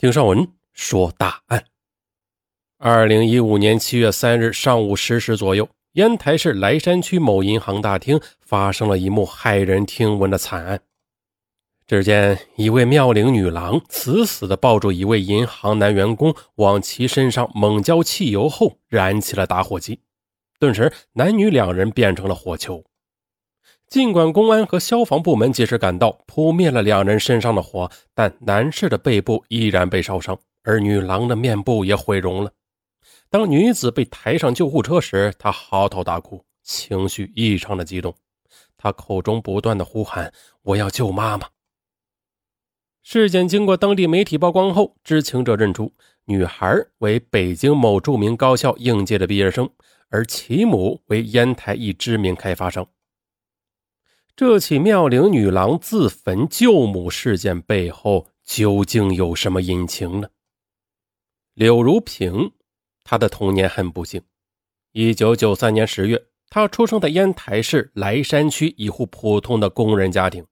听上文说大案。二零一五年七月三日上午十时左右，烟台市莱山区某银行大厅发生了一幕骇人听闻的惨案。只见一位妙龄女郎死死地抱住一位银行男员工，往其身上猛浇汽油后，燃起了打火机。顿时，男女两人变成了火球。尽管公安和消防部门及时赶到，扑灭了两人身上的火，但男士的背部依然被烧伤，而女郎的面部也毁容了。当女子被抬上救护车时，她嚎啕大哭，情绪异常的激动，她口中不断的呼喊：“我要救妈妈。”事件经过当地媒体曝光后，知情者认出女孩为北京某著名高校应届的毕业生，而其母为烟台一知名开发商。这起妙龄女郎自焚救母事件背后究竟有什么隐情呢？柳如萍，她的童年很不幸。一九九三年十月，她出生在烟台市莱山区一户普通的工人家庭。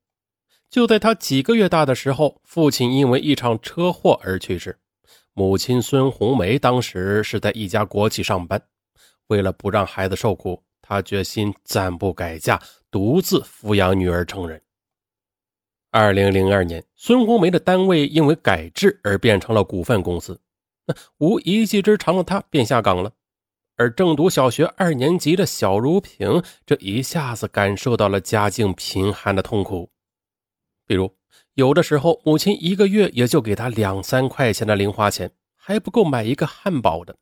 就在她几个月大的时候，父亲因为一场车祸而去世。母亲孙红梅当时是在一家国企上班，为了不让孩子受苦。她决心暂不改嫁，独自抚养女儿成人。二零零二年，孙红梅的单位因为改制而变成了股份公司，无一技之长的她便下岗了。而正读小学二年级的小如萍，这一下子感受到了家境贫寒的痛苦。比如，有的时候母亲一个月也就给她两三块钱的零花钱，还不够买一个汉堡的。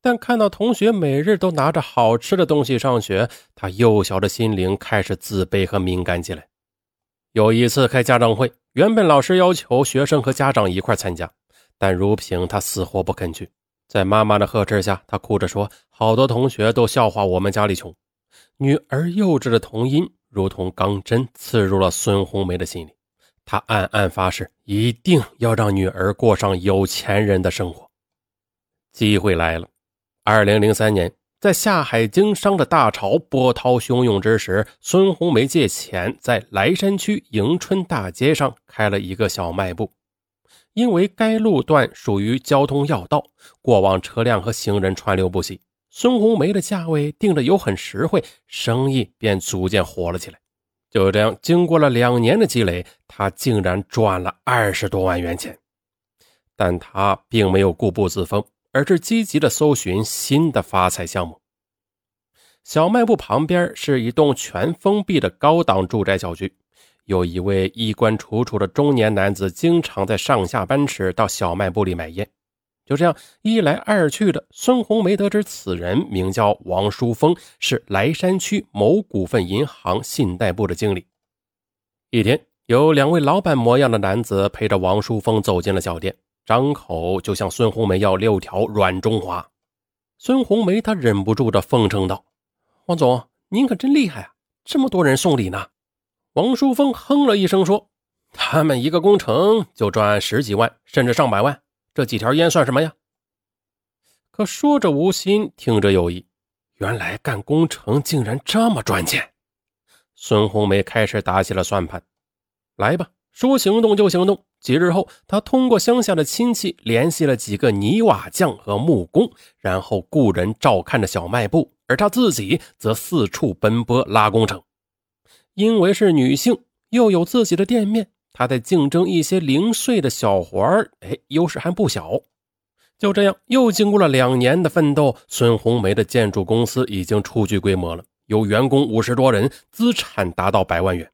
但看到同学每日都拿着好吃的东西上学，他幼小的心灵开始自卑和敏感起来。有一次开家长会，原本老师要求学生和家长一块参加，但如萍她死活不肯去。在妈妈的呵斥下，她哭着说：“好多同学都笑话我们家里穷。”女儿幼稚的童音如同钢针刺入了孙红梅的心里，她暗暗发誓，一定要让女儿过上有钱人的生活。机会来了。二零零三年，在下海经商的大潮波涛汹涌之时，孙红梅借钱在莱山区迎春大街上开了一个小卖部。因为该路段属于交通要道，过往车辆和行人川流不息，孙红梅的价位定的又很实惠，生意便逐渐火了起来。就这样，经过了两年的积累，他竟然赚了二十多万元钱。但他并没有固步自封。而是积极的搜寻新的发财项目。小卖部旁边是一栋全封闭的高档住宅小区，有一位衣冠楚楚的中年男子，经常在上下班时到小卖部里买烟。就这样一来二去的，孙红梅得知此人名叫王书峰，是莱山区某股份银行信贷部的经理。一天，有两位老板模样的男子陪着王书峰走进了小店。张口就向孙红梅要六条软中华，孙红梅她忍不住的奉承道：“王总，您可真厉害啊，这么多人送礼呢。”王淑峰哼了一声说：“他们一个工程就赚十几万，甚至上百万，这几条烟算什么呀？”可说着无心，听着有意，原来干工程竟然这么赚钱。孙红梅开始打起了算盘：“来吧。”说行动就行动。几日后，他通过乡下的亲戚联系了几个泥瓦匠和木工，然后雇人照看着小卖部，而他自己则四处奔波拉工程。因为是女性，又有自己的店面，她在竞争一些零碎的小活儿，哎，优势还不小。就这样，又经过了两年的奋斗，孙红梅的建筑公司已经初具规模了，有员工五十多人，资产达到百万元。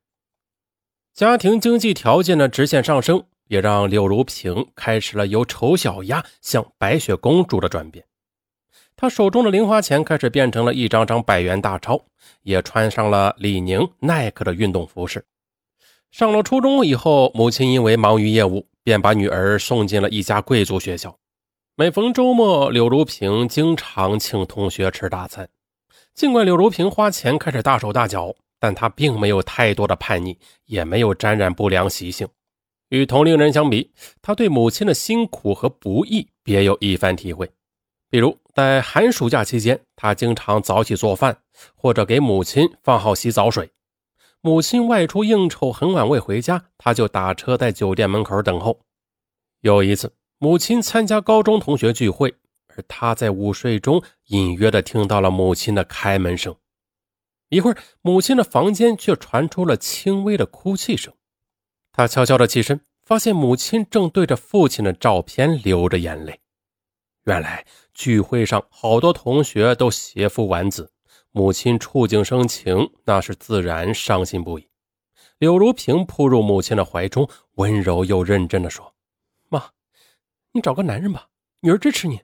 家庭经济条件的直线上升，也让柳如萍开始了由丑小鸭向白雪公主的转变。她手中的零花钱开始变成了一张张百元大钞，也穿上了李宁、耐克的运动服饰。上了初中以后，母亲因为忙于业务，便把女儿送进了一家贵族学校。每逢周末，柳如萍经常请同学吃大餐。尽管柳如萍花钱开始大手大脚。但他并没有太多的叛逆，也没有沾染不良习性。与同龄人相比，他对母亲的辛苦和不易别有一番体会。比如在寒暑假期间，他经常早起做饭，或者给母亲放好洗澡水。母亲外出应酬很晚未回家，他就打车在酒店门口等候。有一次，母亲参加高中同学聚会，而他在午睡中隐约的听到了母亲的开门声。一会儿，母亲的房间却传出了轻微的哭泣声。他悄悄的起身，发现母亲正对着父亲的照片流着眼泪。原来聚会上好多同学都携夫完子，母亲触景生情，那是自然伤心不已。柳如萍扑入母亲的怀中，温柔又认真的说：“妈，你找个男人吧，女儿支持你。”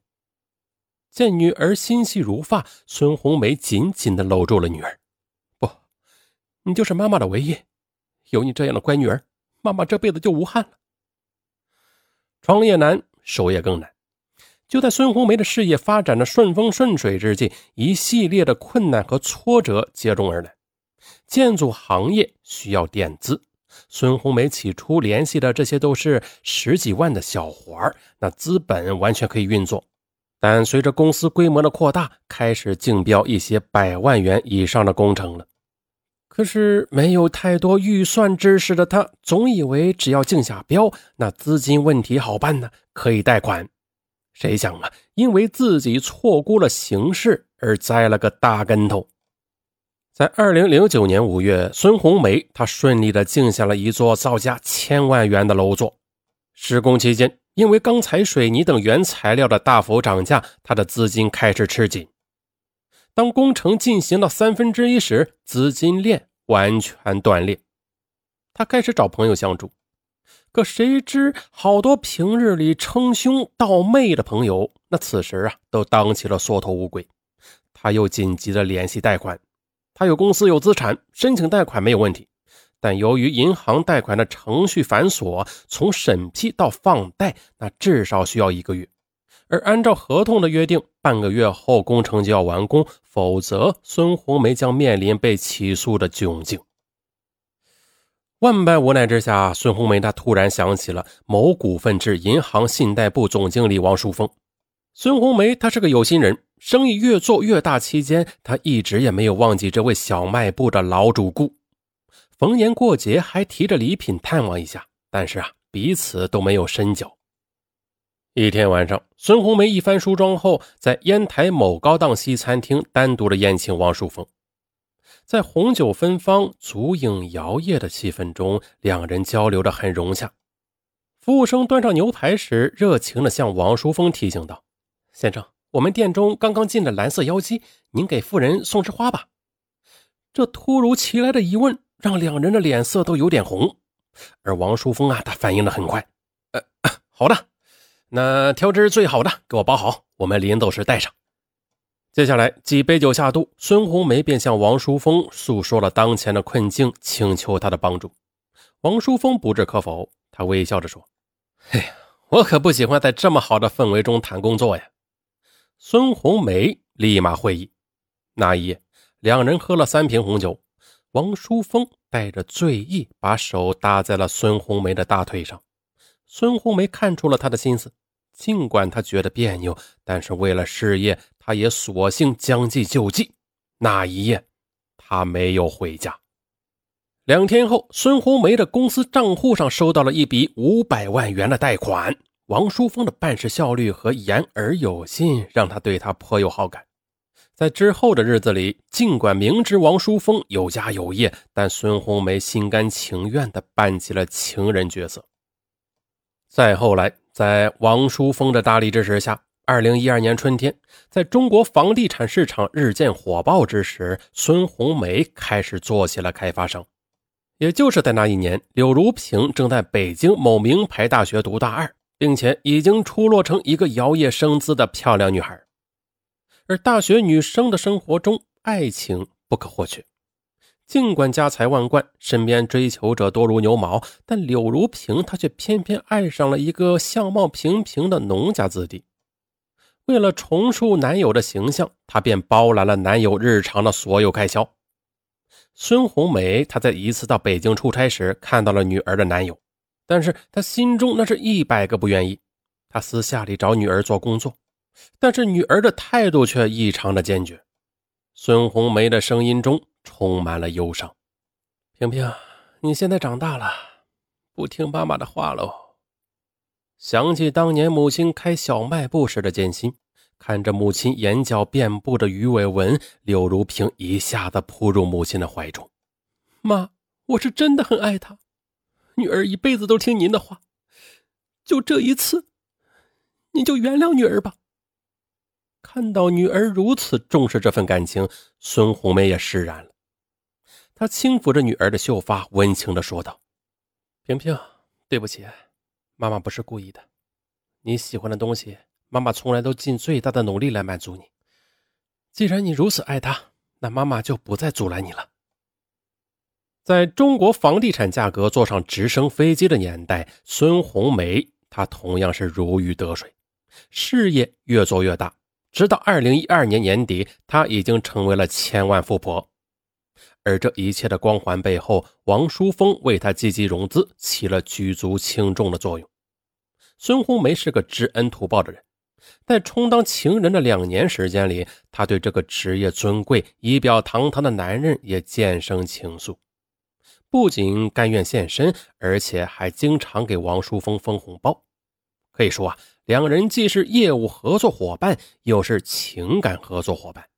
见女儿心细如发，孙红梅紧紧的搂住了女儿。“，你就是妈妈的唯一，有你这样的乖女儿，妈妈这辈子就无憾了。”创业难，守业更难。就在孙红梅的事业发展的顺风顺水之际，一系列的困难和挫折接踵而来。建筑行业需要垫资，孙红梅起初联系的这些都是十几万的小活儿，那资本完全可以运作。但随着公司规模的扩大，开始竞标一些百万元以上的工程了。可是没有太多预算知识的他，总以为只要竞下标，那资金问题好办呢，可以贷款。谁想啊，因为自己错估了形势而栽了个大跟头。在二零零九年五月，孙红梅她顺利的竞下了一座造价千万元的楼座。施工期间，因为钢材、水泥等原材料的大幅涨价，她的资金开始吃紧。当工程进行到三分之一时，资金链完全断裂，他开始找朋友相助。可谁知，好多平日里称兄道妹的朋友，那此时啊，都当起了缩头乌龟。他又紧急的联系贷款，他有公司有资产，申请贷款没有问题。但由于银行贷款的程序繁琐，从审批到放贷，那至少需要一个月。而按照合同的约定，半个月后工程就要完工，否则孙红梅将面临被起诉的窘境。万般无奈之下，孙红梅她突然想起了某股份制银行信贷部总经理王淑峰。孙红梅她是个有心人，生意越做越大期间，她一直也没有忘记这位小卖部的老主顾。逢年过节还提着礼品探望一下，但是啊，彼此都没有深交。一天晚上，孙红梅一番梳妆后，在烟台某高档西餐厅单独的宴请王淑峰。在红酒芬芳、足影摇曳的气氛中，两人交流的很融洽。服务生端上牛排时，热情地向王淑峰提醒道：“先生，我们店中刚刚进了蓝色妖姬，您给夫人送枝花吧。”这突如其来的疑问让两人的脸色都有点红，而王淑峰啊，他反应的很快：“呃，好的，那挑只最好的给我包好，我们临走时带上。”接下来几杯酒下肚，孙红梅便向王淑峰诉说了当前的困境，请求他的帮助。王淑峰不置可否，他微笑着说：“哎呀，我可不喜欢在这么好的氛围中谈工作呀。”孙红梅立马会意。那一夜，两人喝了三瓶红酒。王淑峰带着醉意，把手搭在了孙红梅的大腿上。孙红梅看出了他的心思，尽管他觉得别扭，但是为了事业。他也索性将计就计，那一夜他没有回家。两天后，孙红梅的公司账户上收到了一笔五百万元的贷款。王淑峰的办事效率和言而有信，让他对他颇有好感。在之后的日子里，尽管明知王淑峰有家有业，但孙红梅心甘情愿地扮起了情人角色。再后来，在王淑峰的大力支持下。二零一二年春天，在中国房地产市场日渐火爆之时，孙红梅开始做起了开发商。也就是在那一年，柳如萍正在北京某名牌大学读大二，并且已经出落成一个摇曳生姿的漂亮女孩。而大学女生的生活中，爱情不可或缺。尽管家财万贯，身边追求者多如牛毛，但柳如萍她却偏偏爱上了一个相貌平平的农家子弟。为了重塑男友的形象，她便包揽了男友日常的所有开销。孙红梅她在一次到北京出差时看到了女儿的男友，但是她心中那是一百个不愿意。她私下里找女儿做工作，但是女儿的态度却异常的坚决。孙红梅的声音中充满了忧伤：“萍萍，你现在长大了，不听妈妈的话喽。”想起当年母亲开小卖部时的艰辛，看着母亲眼角遍布的鱼尾纹，柳如萍一下子扑入母亲的怀中。妈，我是真的很爱他，女儿一辈子都听您的话，就这一次，您就原谅女儿吧。看到女儿如此重视这份感情，孙红梅也释然了。她轻抚着女儿的秀发，温情的说道：“萍萍，对不起，妈妈不是故意的。你喜欢的东西，妈妈从来都尽最大的努力来满足你。既然你如此爱他，那妈妈就不再阻拦你了。”在中国房地产价格坐上直升飞机的年代，孙红梅她同样是如鱼得水，事业越做越大。直到二零一二年年底，她已经成为了千万富婆。而这一切的光环背后，王淑峰为她积极融资，起了举足轻重的作用。孙红梅是个知恩图报的人，在充当情人的两年时间里，她对这个职业尊贵、仪表堂堂的男人也渐生情愫。不仅甘愿献身，而且还经常给王淑峰分红包。可以说啊，两人既是业务合作伙伴，又是情感合作伙伴。